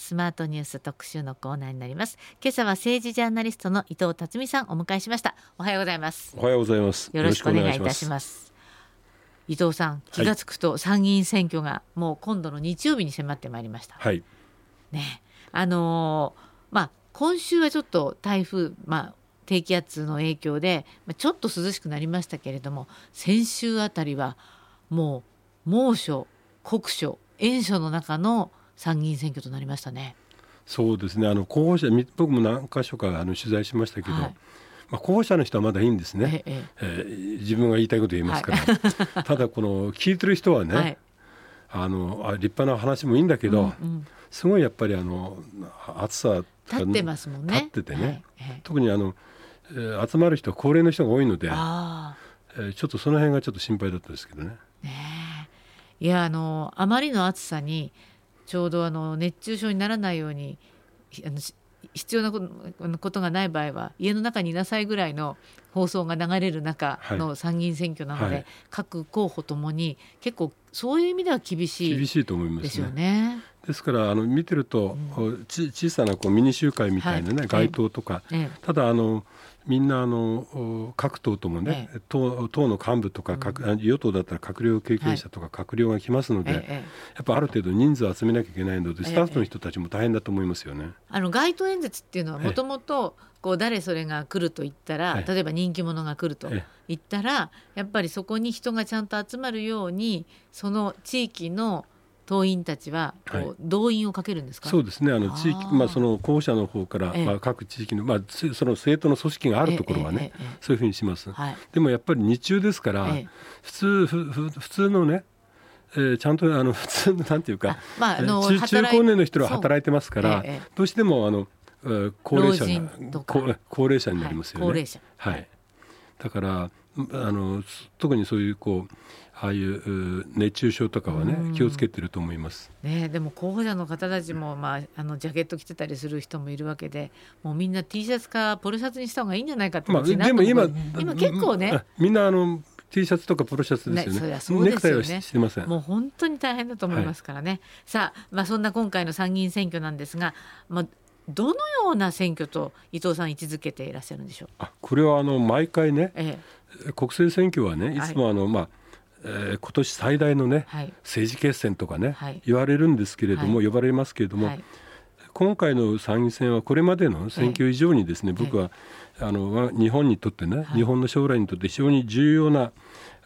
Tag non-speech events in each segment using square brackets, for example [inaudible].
スマートニュース特集のコーナーになります。今朝は政治ジャーナリストの伊藤辰巳さんお迎えしました。おはようございます。おはようございます。よろしくお願いいたします。伊藤さん気がつくと参議院選挙がもう今度の日曜日に迫ってまいりました。はい。ね。あのー、まあ今週はちょっと台風まあ低気圧の影響でちょっと涼しくなりましたけれども先週あたりはもう猛暑酷暑炎暑の中の参議院選挙となりましたね。そうですね。あの候補者僕も何箇所かあの取材しましたけど、はい、まあ、候補者の人はまだいいんですね、えええー、自分が言いたいこと言いますから、はい、ただこの聞いてる人はね、はい、あのあ立派な話もいいんだけど、うんうん、すごいやっぱりあの暑さ立ってますもんね。立っててね、特にあの、えー、集まる人は高齢の人が多いので、えー、ちょっとその辺がちょっと心配だったんですけどね。ねいやあのあまりの暑さにちょうどあの熱中症にならないようにあの必要なことがない場合は家の中にいなさいぐらいの放送が流れる中の参議院選挙なので、はい、各候補ともに結構そういう意味では厳しい厳しいと思います、ね、ですよね。ですからあの見てると、うん、小さなこうミニ集会みたいなね、はい、街頭とか、ええ、ただあのみんなあの各党ともね、ええ、党党の幹部とか、うん、与党だったら閣僚経験者とか閣僚が来ますので、はい、やっぱある程度人数を集めなきゃいけないので、スタッフの人たちも大変だと思いますよね。あの街頭演説っていうのはもともとこう誰それが来ると言ったら、例えば人気者が来ると言ったら、やっぱりそこに人がちゃんと集まるようにその地域の党員たちはこう、動員をかけるんですか、そうですね。あの地域まあ、その候補者の方から、まあ、各地域の、まあ、その政党の組織があるところはね、そういうふうにします、はい、でもやっぱり日中ですから、普通ふふ普通のねえー、ちゃんとあの [laughs] 普通のなんていうか、まあ、あの中中高年の人は働いてますから、どうしてもあの高齢者高高齢者になりますよね。はい、はい、だからあの特にそういうこうああいう熱中症とかはね気をつけてると思います。ねでも候補者の方たちもまああのジャケット着てたりする人もいるわけで、もうみんな T シャツかポロシャツにした方がいいんじゃないかってまあでも今今結構ねみんなあの T シャツとかポロシャツですよね。ねそネクタイはしてません。もう本当に大変だと思いますからね。はい、さあまあそんな今回の参議院選挙なんですが、まあどのような選挙と伊藤さん位置づけていらっしゃるんでしょう？あこれはあの毎回ね、ええ、国政選挙はねいつもあの、はい、まあえー、今年最大のね、はい、政治決戦とかね、はい、言われるんですけれども、はい、呼ばれますけれども、今回の参議選はこれまでの選挙以上にですね、僕はあの日本にとってね、日本の将来にとって非常に重要な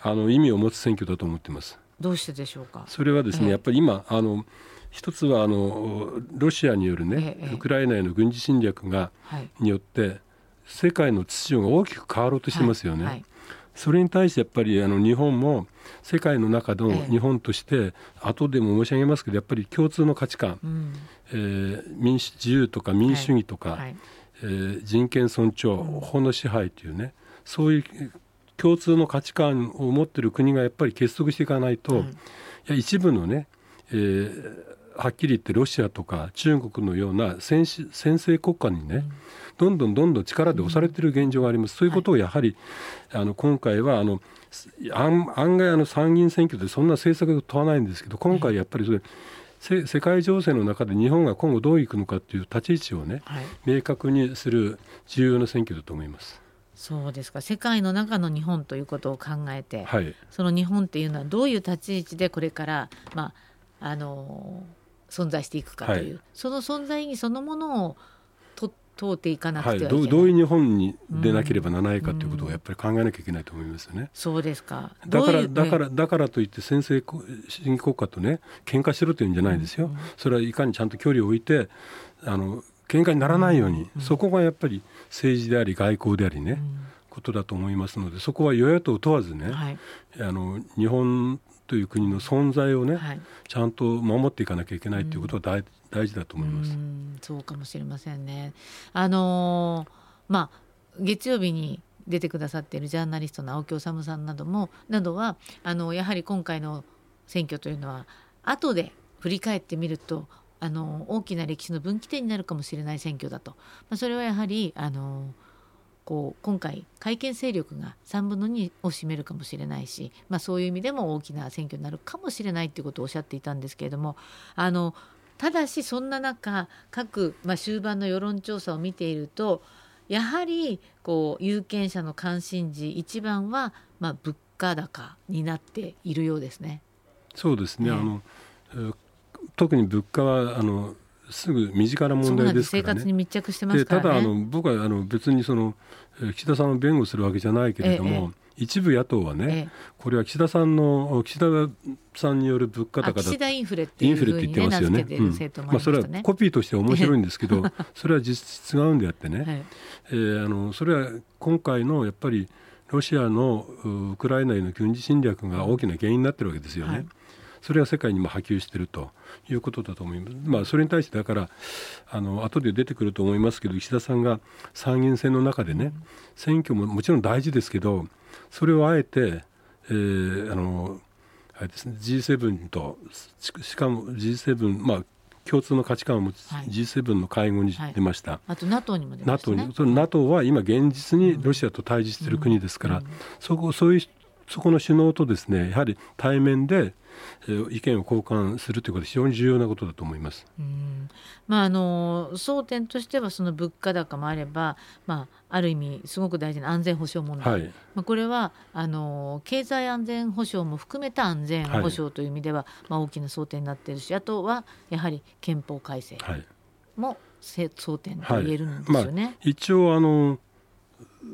あの意味を持つ選挙だと思っています。どうしてでしょうか？それはですね、やっぱり今あの一つはあのロシアによるね、ウクライナへの軍事侵略が、によって世界の秩序が大きく変わろうとしてますよね。それに対してやっぱりあの日本も世界の中の日本として、後でも申し上げますけどやっぱり共通の価値観、うん、えー、民主自由とか民主主義とか、はい。はい、えー、人権尊重、法の支配というねそういう共通の価値観を持っている国がやっぱり結束していかないと、いや一部のね、えー、はっきり言ってロシアとか中国のような先先制国家にね、うん。どんどんどんどん力で押されている現状があります。そういうことをやはり、あの今回はあの案案外あの参議院選挙でそんな政策が問わないんですけど今回やっぱりそれ、世界情勢の中で日本が今後どういくのかという立ち位置をね、はい、明確にする重要な選挙だと思います。そうですか。世界の中の日本ということを考えて、はい、その日本っていうのはどういう立ち位置でこれから、まあ、あの存在していくかという、はい、その存在意義そのものを通っていかなくてはいけない、はい、どういう日本に出なければならないかということをやっぱり考えなきゃいけないと思いますよね。うん、そうですか。だからだからだからといって先制主義国家とね喧嘩しろというんじゃないですよ、うん、それはいかにちゃんと距離を置いてあの喧嘩にならないように、うん、そこがやっぱり政治であり外交でありね、ことだと思いますのでそこは与野党問わずね、はい、あの日本という国の存在をね、はい、ちゃんと守っていかなきゃいけないということは大,、大事だと思います。そうかもしれませんね。あのー、まあ月曜日に出てくださっているジャーナリストの青木治さんなどもなどはあのやはり今回の選挙というのは後で振り返ってみるとあの大きな歴史の分岐点になるかもしれない選挙だと、まあ、それはやはりあのこう今回改憲勢力が3分の2を占めるかもしれないし、まあ、そういう意味でも大きな選挙になるかもしれないということをおっしゃっていたんですけれどもあのただしそんな中各、まあ、終盤の世論調査を見ているとやはりこう有権者の関心事一番は、まあ、物価高になっているようですね。そうですね、ねあの特に物価はあのすぐ身近な問題ですから、ね、生活に密着してますから、ね、ただあの僕はあの別にその岸田さんを弁護するわけじゃないけれども、ええ、一部野党はね、ええ、これは岸田さんの岸田さんによる物価高だ岸田インフレっていうふうに、ね、言ってますよね。うん、まあそれはコピーとして面白いんですけど、[laughs] それは実質違うんであってね、はい、えー、あのそれは今回のやっぱりロシアのウクライナへの軍事侵略が大きな原因になってるわけですよね。はいそれは世界にも波及しているということだと思います。まあ、それに対してだからあの後で出てくると思いますけど石田さんが参議院選の中でね選挙ももちろん大事ですけどそれをあえて、えー、あのあれですね G7 としかも G7 まあ共通の価値観を持つ G7 の会合に出ました、はいはい、あと NATO にも出ました、ね、NATO, にその NATO は今現実にロシアと対峙している国ですから、うん。うん、そこそういうそこの首脳とですねやはり対面で意見を交換するということは非常に重要なことだと思います。うん。まあ、あの争点としてはその物価高もあれば、まあ、ある意味すごく大事な安全保障問題、はい、まあ、これはあの経済安全保障も含めた安全保障という意味では、はい、まあ、大きな争点になっているしあとはやはり憲法改正も争点と言えるんですよね。まあ、一応あの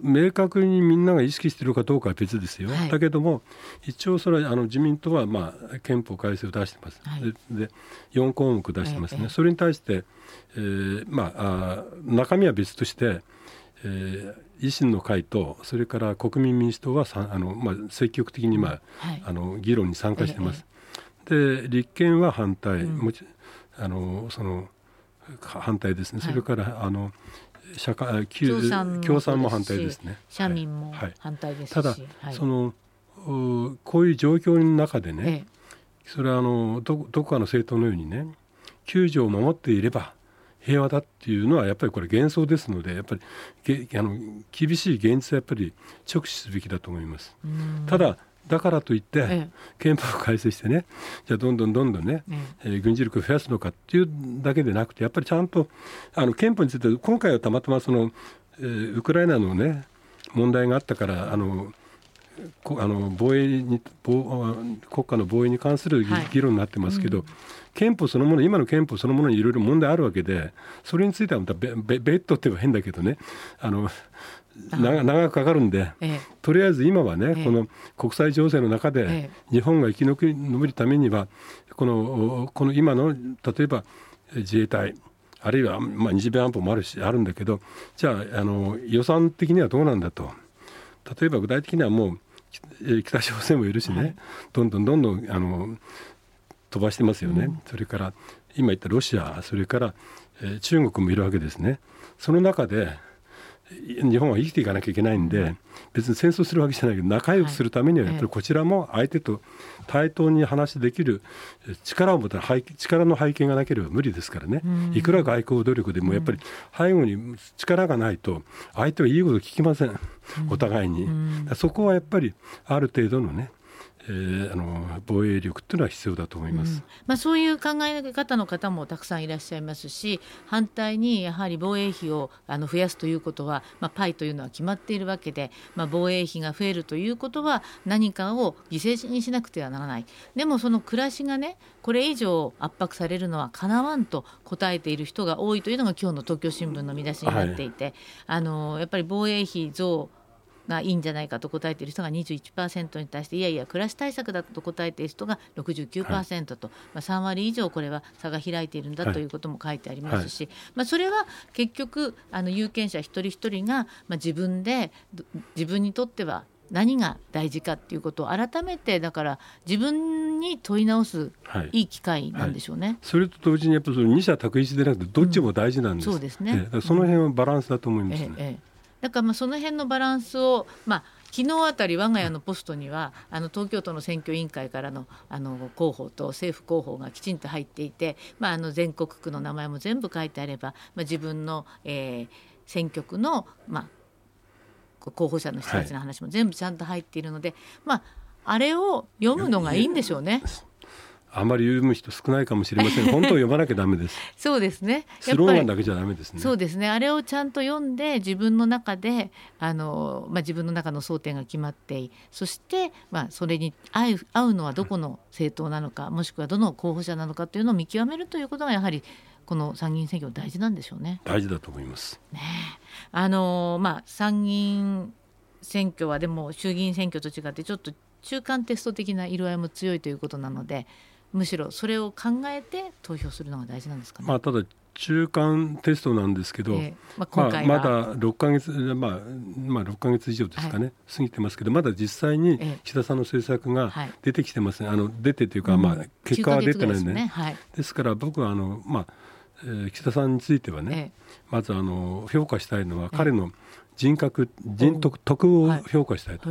明確にみんなが意識しているかどうかは別ですよ、はい、だけども一応それはあの自民党はまあ憲法改正を出してます、はい、でで4項目出してますね、それに対して、えー、まああ中身は別として、えー、維新の会とそれから国民民主党はさあの、まあ、積極的に、まあ、はい、あの議論に参加してます。で立憲は反対、うん、もちあのその反対ですね、それからあの社会旧共産も反対ですね。社民も反対ですし、ただ、はい、そのこういう状況の中でね、ええ、それはあのどどこかの政党のようにね救助を守っていれば平和だっていうのはやっぱりこれ幻想ですのでやっぱりげあの厳しい現実はやっぱり直視すべきだと思います。ただだからといって、憲法を改正してねじゃあどんどんどんどんね、えー、軍事力を増やすのかっていうだけでなくてやっぱりちゃんとあの憲法について今回はたまたまその、えー、ウクライナのね問題があったからあのあの防衛に防国家の防衛に関する議論になってますけど、はいうん、憲法そのもの今の憲法そのものにいろいろ問題あるわけでそれについてはまた別途って言えば変だけどねあの長くかかるんで、ええ、とりあえず今はね、え、この国際情勢の中で日本が生き延びるためにはこのこの今の例えば自衛隊あるいは、まあ、日米安保もあるしあるんだけどじゃああの予算的にはどうなんだと。例えば具体的にはもう北朝鮮もいるしね、はい、どんどんどんどんあの飛ばしてますよね、うん、それから今言ったロシアそれから、えー、中国もいるわけですね。その中で日本は生きていかなきゃいけないんで別に戦争するわけじゃないけど仲良くするためにはやっぱりこちらも相手と対等に話できる力を持った力の背景がなければ無理ですからね。いくら外交努力でもやっぱり背後に力がないと相手はいいこと聞きません。お互いに。そこはやっぱりある程度のねえー、あの防衛力っていうのは必要だと思います、うん、まあ、そういう考え方の方もたくさんいらっしゃいますし反対にやはり防衛費をあの増やすということは、まあ、パイというのは決まっているわけで、まあ、防衛費が増えるということは何かを犠牲にしなくてはならない。でもその暮らしがねこれ以上圧迫されるのはかなわんと答えている人が多いというのが今日の東京新聞の見出しになっていて、はい、あのやっぱり防衛費増がいいんじゃないかと答えている人が21%に対していやいや暮らし対策だと答えている人が69%と、はい、まあ、3割以上これは差が開いているんだということも書いてありますし、はい、まあ、それは結局あの有権者一人一人が、まあ、自分で自分にとっては何が大事かっていうことを改めてだから自分に問い直すいい機会なんでしょうね。はいはい、それと同時にやっぱりその二者択一でなくてどっちも大事なんです。うん、そうですね。その辺はバランスだと思いますね。ええだからまあその辺のバランスを、まあ、昨日あたり我が家のポストにはあの東京都の選挙委員会からのあの広報と政府広報がきちんと入っていて、まあ、あの全国区の名前も全部書いてあれば、まあ、自分の、えー、選挙区の、まあ、候補者の人たちの話も全部ちゃんと入っているので、はい、まあ、あれを読むのがいいんでしょうね。あまり読む人少ないかもしれません。[laughs] 本当を読まなきゃダメです。そうですね。スローガンだけじゃダメですね。そうですね。あれをちゃんと読んで自分の中であの、まあ、自分の中の争点が決まってそして、まあ、それに合う合うのはどこの政党なのかもしくはどの候補者なのかというのを見極めるということがやはりこの参議院選挙大事なんでしょうね。大事だと思います。ね、あのまあ参議院選挙はでも衆議院選挙と違ってちょっと中間テスト的な色合いも強いということなのでむしろそれを考えて投票するのが大事なんですかね。まあ、ただ中間テストなんですけど、えー、まあ、まあ、まだ6か月、まあまあ、6か月以上ですかね、はい、過ぎてますけどまだ実際に岸田さんの政策が出てきてますね、はい、あの出てというか、まあ、結果は出てないんでね、ね。はい、ですから僕はあの、まあえー、岸田さんについてはね、えー、まずあの評価したいのは彼の人格、人徳徳を評価したいと、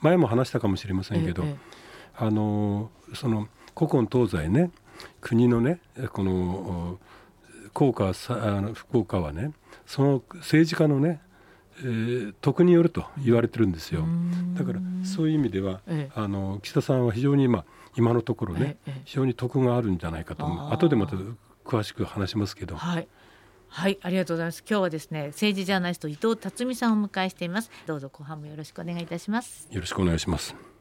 前も話したかもしれませんけど、あのその古今東西ね国のねこの効果あの不効果はねその政治家のね、えー、徳によると言われてるんですよ。だからそういう意味では、ええ、あの岸田さんは非常に、まあ、今のところね、え、非常に徳があるんじゃないかと思う。後でまた詳しく話しますけど。はい。はいありがとうございます。今日はですね政治ジャーナリスト伊藤辰巳さんをお迎えしています。どうぞ後半もよろしくお願いいたします。よろしくお願いします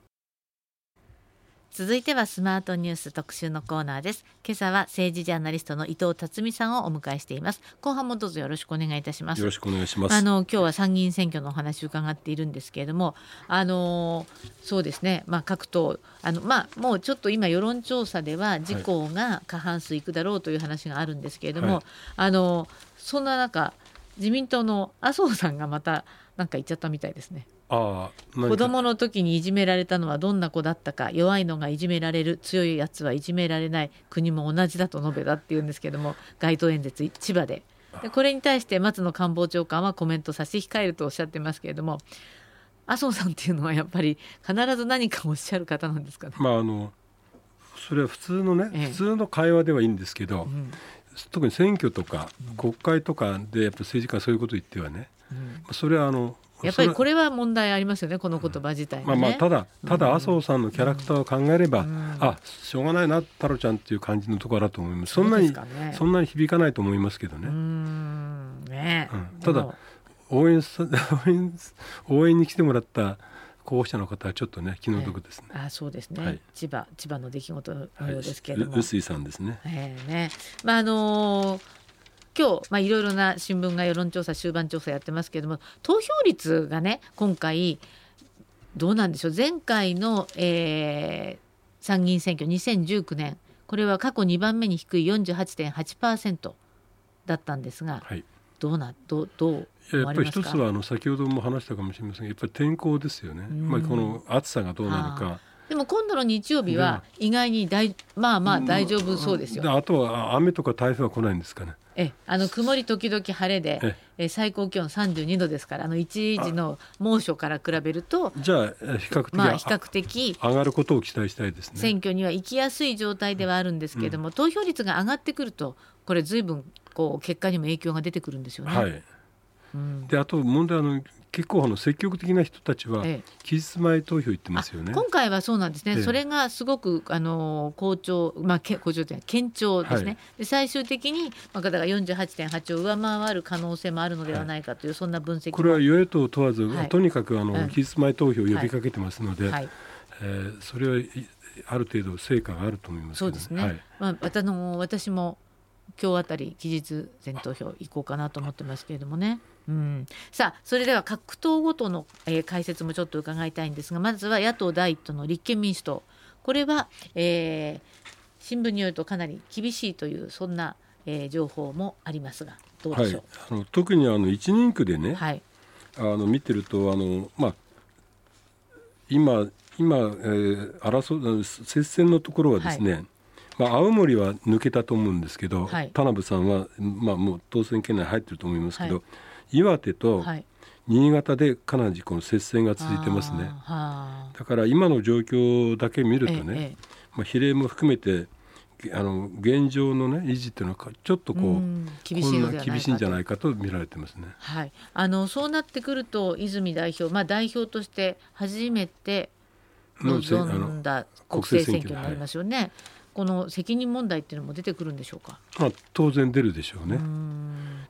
続いてはスマートニュース特集のコーナーです。今朝は政治ジャーナリストの伊藤辰巳さんをお迎えしています。後半もどうぞよろしくお願いいたします。よろしくお願いします。あの今日は参議院選挙のお話を伺っているんですけれどもあのそうですね。まあ各党あのまあもうちょっと今世論調査では自公が過半数いくだろうという話があるんですけれども、はい、あのそんな中自民党の麻生さんがまたなんか言っちゃったみたいですねあ子供の時にいじめられたのはどんな子だったか弱いのがいじめられる強いやつはいじめられない国も同じだと述べたっていうんですけども街頭演説千葉で。でこれに対して松野官房長官はコメント差し控えるとおっしゃってますけれども麻生さんっていうのはやっぱり必ず何かおっしゃる方なんですかね？まああのそれは普通のね、ええ、普通の会話ではいいんですけど、うん、特に選挙とか国会とかでやっぱ政治家がそういうことを言ってはね、うん、それはあのやっぱりこれは問題ありますよねこの言葉自体、ね、まあまあただただ麻生さんのキャラクターを考えれば、うん、あしょうがないな太郎ちゃんっていう感じのところだと思います。そんなにそ、ね,、んなに響かないと思いますけどね。ね。うん、ただ応援 [laughs] 応援応援に来てもらった候補者の方はちょっとね気の毒ですね。えー、あそうですね、はい、千葉千葉の出来事のようですけれども。臼、はい、井さんですね。えー、ね。まああのー今日、まあ、いろいろな新聞が世論調査終盤調査やってますけれども投票率がね今回どうなんでしょう？前回の、えー、参議院選挙2019年これは過去2番目に低い48.8%だったんですが、はい、どうなどどうやっぱり一つはあの先ほども話したかもしれません。がやっぱり天候ですよね、まあ、この暑さがどうなるか。でも今度の日曜日は意外に大まあまあ大丈夫そうですよ。あとは雨とか台風は来ないんですかね。えあの曇り時々晴れでえ最高気温32度ですからあの一時の猛暑から比べるとじゃあ比較的,、まあ、比較的上がることを期待したいですね。選挙には行きやすい状態ではあるんですけれども、うん、投票率が上がってくるとこれずいぶんこう結果にも影響が出てくるんですよね。はい。うん、であと問題はの結構あの積極的な人たちは期日前投票行ってますよね。今回はそうなんですね。それがすごくあの好調まあ好調って堅調ですね。はい、で最終的にまあ方が48.8を上回る可能性もあるのではないかという、はい、そんな分析これは与野党問わず、はい、とにかくあの期日前投票を呼びかけてますので、はい、えー、それはある程度成果があると思います、ね、そうですね。まああの私も今日あたり期日前投票行こうかなと思ってますけれどもね。うん、さあそれでは各党ごとの、えー、解説もちょっと伺いたいんですがまずは野党第一党の立憲民主党。これは、えー、新聞によるとかなり厳しいというそんな、えー、情報もありますがどうでしょう、はい、あの特にあの一人区でね、はい、あの見てるとあの、まあ、今今、えー、争う接戦のところはですね、はいまあ、青森は抜けたと思うんですけど、はい、田辺さんは、まあ、もう当選圏内入ってると思いますけど、はい、岩手と新潟でかなりこの接戦が続いてますね。だから今の状況だけ見るとね、ええ、まあ、比例も含めてあの現状の、ね、維持っていうのはちょっとこう厳しい厳しいんじゃないかと見られてますね。はい、あのそうなってくると泉代表、まあ、代表として初めて臨んだ国政選挙になりますよね。この責任問題っていうのも出てくるんでしょうか？まあ、当然出るでしょうね。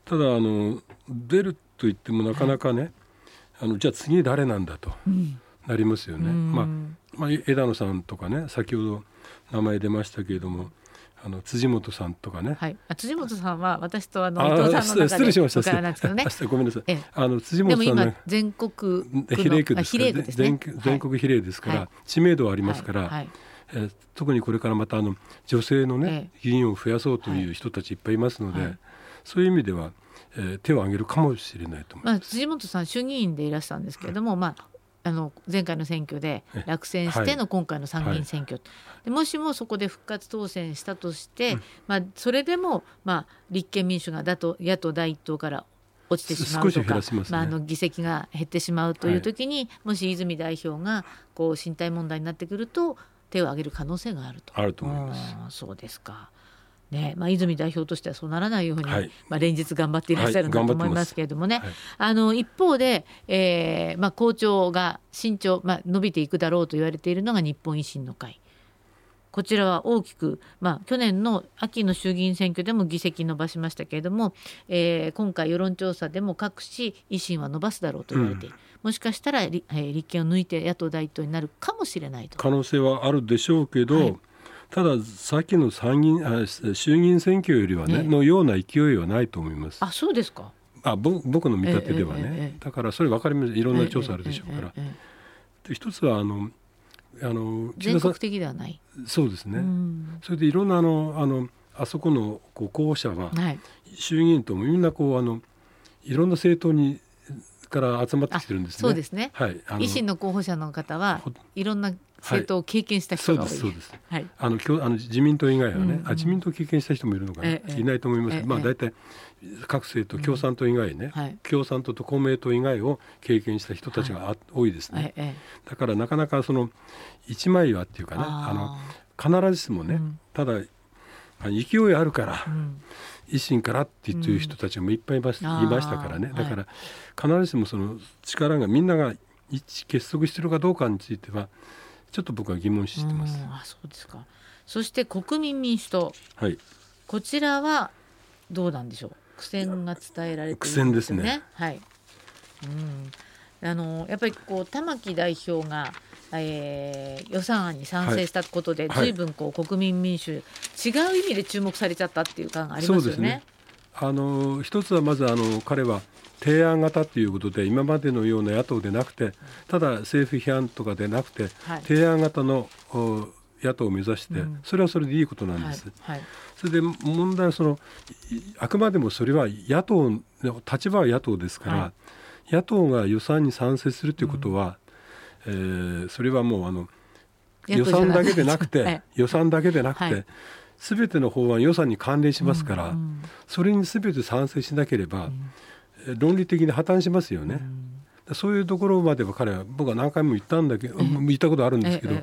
ただあの出ると言ってもなかなかね、はい、あのじゃあ次誰なんだとなりますよね。まあ、まあ、枝野さんとかね先ほど名前出ましたけれども。あの辻本さんとかね。はい。あ辻本さんは私とあの伊藤さんの中で失礼しました。からなんですけどね。ごめんなさい。あの辻本さんね。全国比例区ですから、ね、全全国比例ですから、はい、知名度はありますから。はいはいえー、特にこれからまたあの女性のね、え議員を増やそうという人たちいっぱいいますので、はい、そういう意味では、えー、手を挙げるかもしれないと思います。まあ、辻本さん衆議院でいらしたんですけれども、まああの前回の選挙で落選しての今回の参議院選挙、はい、でもしもそこで復活当選したとして、うん、まあ、それでも、まあ、立憲民主がだと野党第一党から落ちてしまうとか、ね、まあ、あの議席が減ってしまうという時に、はい、もし泉代表がこう身体問題になってくると手を挙げる可能性があると。あると思います。そうですか。ねまあ、泉代表としてはそうならないように、はい、まあ、連日頑張っていらっしゃるんだと思いますけれどもね、はい、あの一方で、えーまあ、校長が慎重、まあ、伸びていくだろうと言われているのが日本維新の会。こちらは大きく、まあ、去年の秋の衆議院選挙でも議席伸ばしましたけれども、えー、今回世論調査でも各紙維新は伸ばすだろうと言われている、うん、もしかしたら、えー、立憲を抜いて野党第一党になるかもしれないと。可能性はあるでしょうけど、はい。たださっきの参議院あ衆議院選挙よりはね、ね。のような勢いはないと思います。あそうですか。あ僕の見立てではね、ええだからそれ分かります。いろんな調査あるでしょうから。で一つはあのあの全国的ではない。そうですね、それでいろんなあのあのあそこのこう候補者は、はい、衆議院ともみんなこうあのいろんな政党にから集まってきてるんですね。そうですね。はい。維新の候補者の方はいろんな政党を経験した人が多い、はい、そうですそうです、はい、あのあの自民党以外はね、うんうん、あ自民党経験した人もいるのかな、ええ、いないと思います、え、まあ大体各政党共産党以外ね、うん。はい、共産党と公明党以外を経験した人たちが、はい、多いですね、だからなかなかその一枚岩っていうかねあの必ずしもね、うん、ただ勢いあるから、うん維新からっていう人たちもいっぱいいまし,、いましたからね。だから必ずしもその力がみんなが一致結束してるかどうかについてはちょっと僕は疑問視してます。あそうですか。そして国民民主党、はい、こちらはどうなんでしょう。苦戦が伝えられているんですね。苦戦ですね。はい。うん、あのやっぱりこう玉木代表が、えー、予算案に賛成したことで、はい、随分こう国民民主、違う意味で注目されちゃったっていう感がありますよね。ね。あの一つはまずあの彼は提案型ということで今までのような野党でなくてただ政府批判とかでなくて、はい、提案型の野党を目指して、うん、それはそれでいいことなんです。はい。はい、それで問題はそのあくまでもそれは野党の立場は野党ですから、野党が予算に賛成するということは、うん、えー、それはもうあの予算だけでなくて、予算だけでなくて、[laughs] すべての法案予算に関連しますから、うんうん、それにすべて賛成しなければ、うん。論理的に破綻しますよね。うん、そういうところまでは彼は僕は何回も言ったんだけど、言ったことあるんですけど、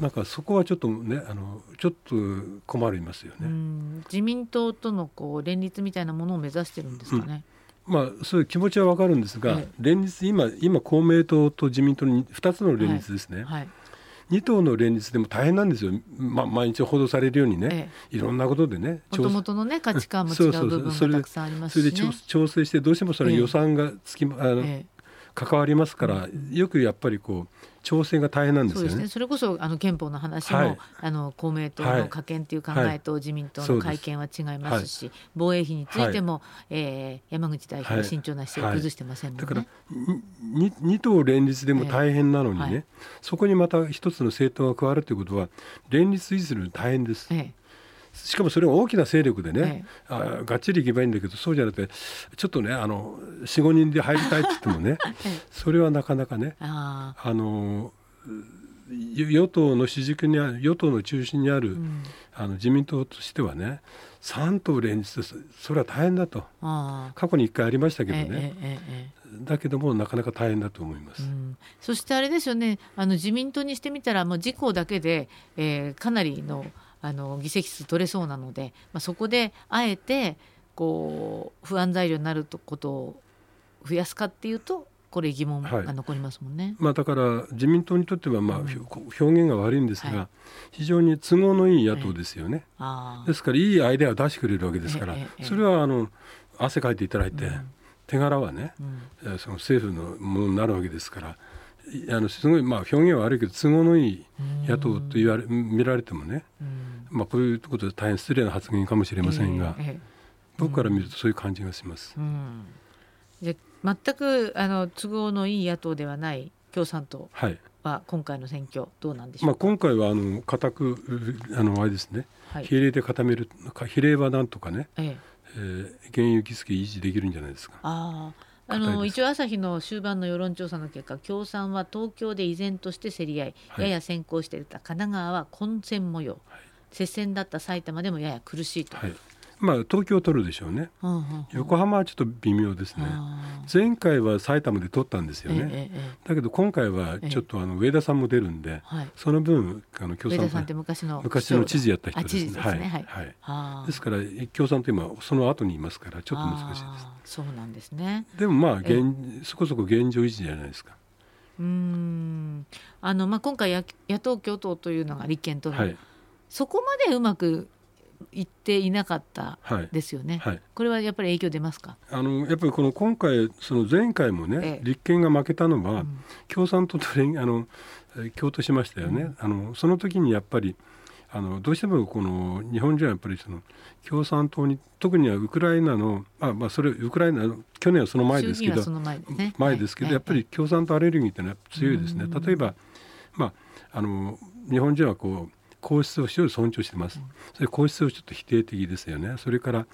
なんかそこはちょっとねあのちょっと困りますよね。自民党とのこう連立みたいなものを目指してるんですかね。うん、まあ、そういう気持ちはわかるんですが、連立今今公明党と自民党に2つの連立ですね。はい。はい。2党の連立でも大変なんですよ、まあ、毎日報道されるようにね、ええ、いろんなことでねもともとの、ね、[laughs] 価値観も違う部分がたくさんありますし、ね、それで調整してどうしてもそれ予算がつき、え、あの関わりますから、よくやっぱりこう調整が大変なんですよね。そね。それこそあの憲法の話も、はい、あの公明党の加憲という考えと自民党の改憲は違いますし、はい、防衛費についても、はい、えー、山口代表は慎重な姿勢を崩してません、ね、だから二党連立でも大変なのにね、えー、そこにまた一つの政党が加わるということは連立維持するの大変です。えーしかもそれは大きな勢力でね、ええ、あがっちりいけばいいんだけどそうじゃなくてちょっとねあの45人で入りたいって言ってもね、[laughs] え、それはなかなかねあの与党の主軸にある与党の中心にある、うん、あの自民党としてはね3党連立です。それは大変だと。過去に1回ありましたけどね、だけどもなかなか大変だと思います、うん、そしてあれですよねあの自民党にしてみたらもう自公だけで、えー、かなりのあの議席数取れそうなので、まあ、そこであえてこう不安材料になることを増やすかっていうとこれ疑問が残りますもんね。はい、まあ、だから自民党にとってはまあ、うん、表現が悪いんですが、はい、非常に都合のいい野党ですよね。えー、ですからいいアイデアを出してくれるわけですから、えー、それはあの汗かいていただいて、うん、手柄はね、うん、その政府のものになるわけですから。あのすごいまあ表現は悪いけど都合のいい野党と言われ見られてもね、まあ、こういうことで大変失礼な発言かもしれませんが、え僕から見るとそういう感じがします。で全くあの都合のいい野党ではない共産党は今回の選挙どうなんでしょうまあ、今回はあの固くあのあれですね、はい、比例で固める比例はなんとかね、ええ。えー、現役付維持できるんじゃないですか。ああの一応朝日の終盤の世論調査の結果共産は東京で依然として競り合い、はい、やや先行していた神奈川は混戦模様、はい、接戦だった埼玉でもやや苦しいと、はい、まあ、東京を取るでしょうね、うんうんうん、横浜はちょっと微妙ですね、前回は埼玉で取ったんですよね、ええだけど今回はちょっとあの上田さんも出るんで、え、その分、あの共産党昔の昔の知事やった人ですね、はい。はい、ですから共産党、今、その後にいますから、ちょっと難しいです。そうなんですね。でもまあ現、そこそこ現状維持じゃないですか。うん。あのまあ、今回野、野党共闘というのが立憲との、はい、そこまでうまく言っていなかったですよね、はい。はい、これはやっぱり影響出ますか？あのやっぱりこの今回、その前回もね、ええ、立憲が負けたのは、うん、共産党と連 [laughs] あの共闘しましたよね、うん、あのその時にやっぱりあのどうしてもこの日本人はやっぱりその共産党に特にはウクライナのあ、まあ、それウクライナ去年はその前ですけど前ですけど、はい、やっぱり共産党アレルギーってのは強いですね。例えば、まあ、あの日本人はこう皇室を非常に尊重してます、それ皇室をちょっと否定的ですよね。それから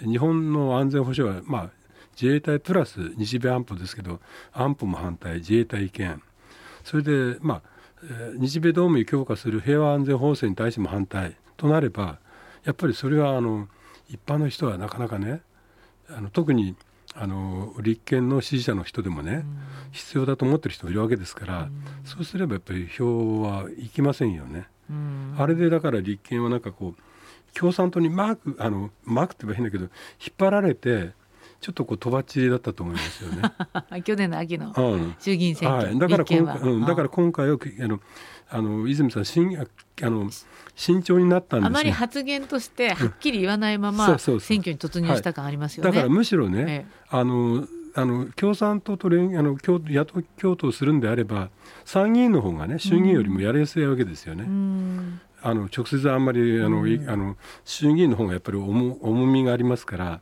日本の安全保障はまあ自衛隊プラス日米安保ですけど安保も反対自衛隊違憲。それでまあ日米同盟強化する平和安全法制に対しても反対となればやっぱりそれはあの一般の人はなかなかねあの特にあの立憲の支持者の人でもね、うん、必要だと思ってる人もいるわけですから、うん、そうすればやっぱり票はいきませんよね。あれでだから立憲はなんかこう共産党にマークあのマークって言えば変だけど引っ張られてちょっとこうとばっちりだったと思いますよね。[laughs] 去年の秋の衆議院選挙、うんはい、だから今回、うん、だから今回はあのあの泉さんしんあの慎重になったんですあまり発言としてはっきり言わないまま選挙に突入した感ありますよね。はい、だからむしろね、ええ、あのあの共産党と連あの共野党共闘するんであれば参議院の方がね衆議院よりもやりやすいわけですよね。あの直接あんまりあの、あの衆議院の方がやっぱり重重みがありますから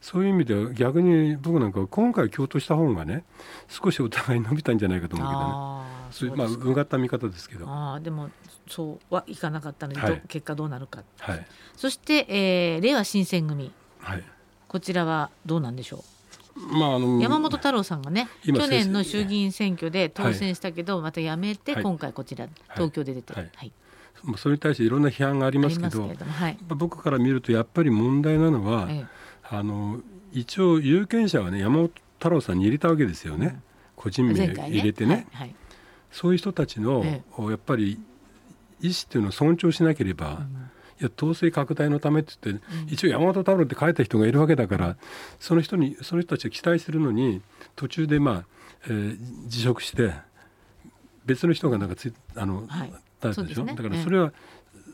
そういう意味では逆に僕なんか今回共闘した方がね少しお互い伸びたんじゃないかと思うけどね。そうまあうがった見方ですけど。あでもそうはいかなかったので、はい、結果どうなるか、はい、そして、えー、れいわ新選組、はい、こちらはどうなんでしょう？まあ、あの山本太郎さんがね去年の衆議院選挙で当選したけど、また辞めて、今回こちら東京で出てる、はい。それに対していろんな批判がありますけど僕から見るとやっぱり問題なのは、ええ、あの一応有権者はね山本太郎さんに入れたわけですよね、うん、個人名入れてね、そういう人たちの、え、やっぱり意思っていうのを尊重しなければ、うんいや統制拡大のためって言って、うん、一応山本太郎って書いた人がいるわけだからその人にその人たちが期待するのに途中でまあ、えー、辞職して別の人がなんかつあの、はい、でしょ、ね、だからそれは、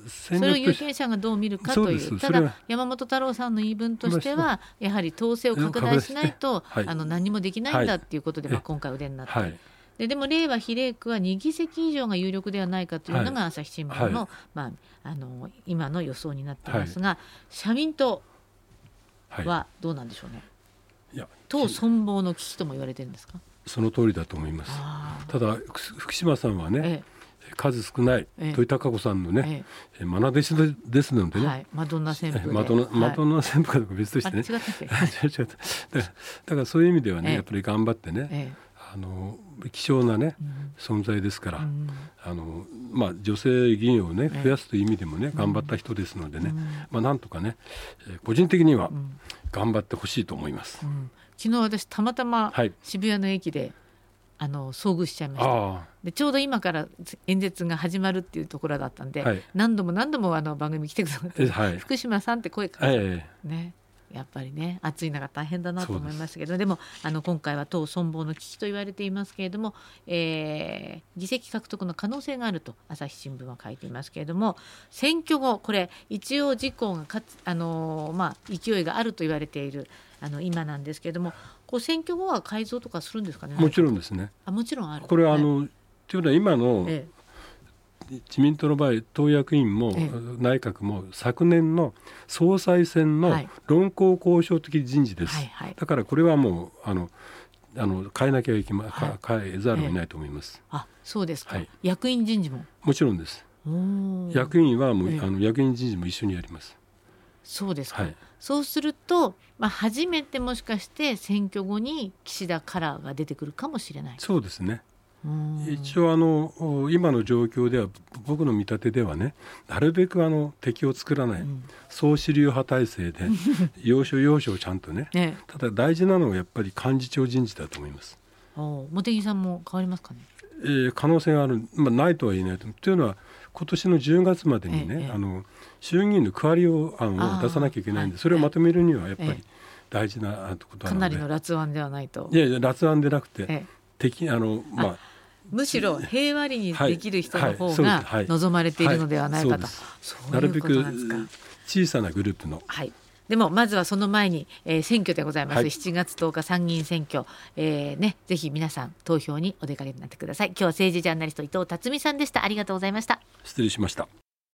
それを有権者がどう見るかというただ山本太郎さんの言い分としてはやはり統制を拡大しないと、はい、あの何もできないんだっていうことで、まあ、今回お出になって。はいででも令和比例区は2議席以上が有力ではないかというのが朝日新聞のはい、まあ、あの今の予想になっていますが、はい、社民党はどうなんでしょうね、いや党存亡の危機とも言われてるんですか？その通りだと思います。ただ福島さんはね、ええ、数少ない土井孝子さんのね、ええ、愛弟子ですのでね、はい、マドンナ旋風マドンナ、旋風かどうか別としてね。[laughs] だからそういう意味ではね、やっぱり頑張ってね、あの希少なね、うん、存在ですから、うん、あのまあ、女性議員をね増やすという意味でもね、頑張った人ですのでね、まあ、なんとかね、えー、個人的には頑張ってほしいと思います、昨日私たまたま渋谷の駅で、はい、あの遭遇しちゃいました。でちょうど今から演説が始まるっていうところだったんで、はい、何度も何度もあの番組来てくださって、はい、福島さんって声かけて、ねやっぱりね暑い中大変だなと思いましたけどでもあの今回は党存亡の危機と言われていますけれども、えー、議席獲得の可能性があると朝日新聞は書いていますけれども選挙後これ一応自公がかつあの、まあ、勢いがあると言われているあの今なんですけれどもこう選挙後は改造とかするんですかねもちろんですね。あもちろんある。これはあの、というのは今の、ええ自民党の場合党役員も内閣も昨年の総裁選の論功交渉的人事です、はいはい、だからこれはもうあのあの変えなきゃいけま、はい、変えざるを得ないと思います。あそうですか、役員人事も？もちろんです。役員はもう、あの役員人事も一緒にやります。そうですか、そうすると、まあ、初めてもしかして選挙後に岸田カラーが出てくるかもしれない。そうですね一応あの今の状況では僕の見立てではねなるべくあの敵を作らない、うん、総主流派体制で [laughs] 要所要所をちゃんとね、ね、ただ大事なのはやっぱり幹事長人事だと思います。茂木さんも変わりますかね、えー、可能性がある、まあ、ないとは言えない。とというのは今年の10月までにね、ええ、あの衆議院の区割りを案を出さなきゃいけないんでそれをまとめるにはやっぱり大事なことなので、かなりの辣腕ではないと。いやいや辣腕でなくて、敵あのまあむしろ平和にできる人の方が望まれているのではないかと、なるべく小さなグループの、はい、でもまずはその前に、えー、選挙でございます、はい、7月10日参議院選挙、えーね、ぜひ皆さん投票にお出かけになってください。今日は政治ジャーナリスト伊藤辰巳さんでした。ありがとうございました。失礼しました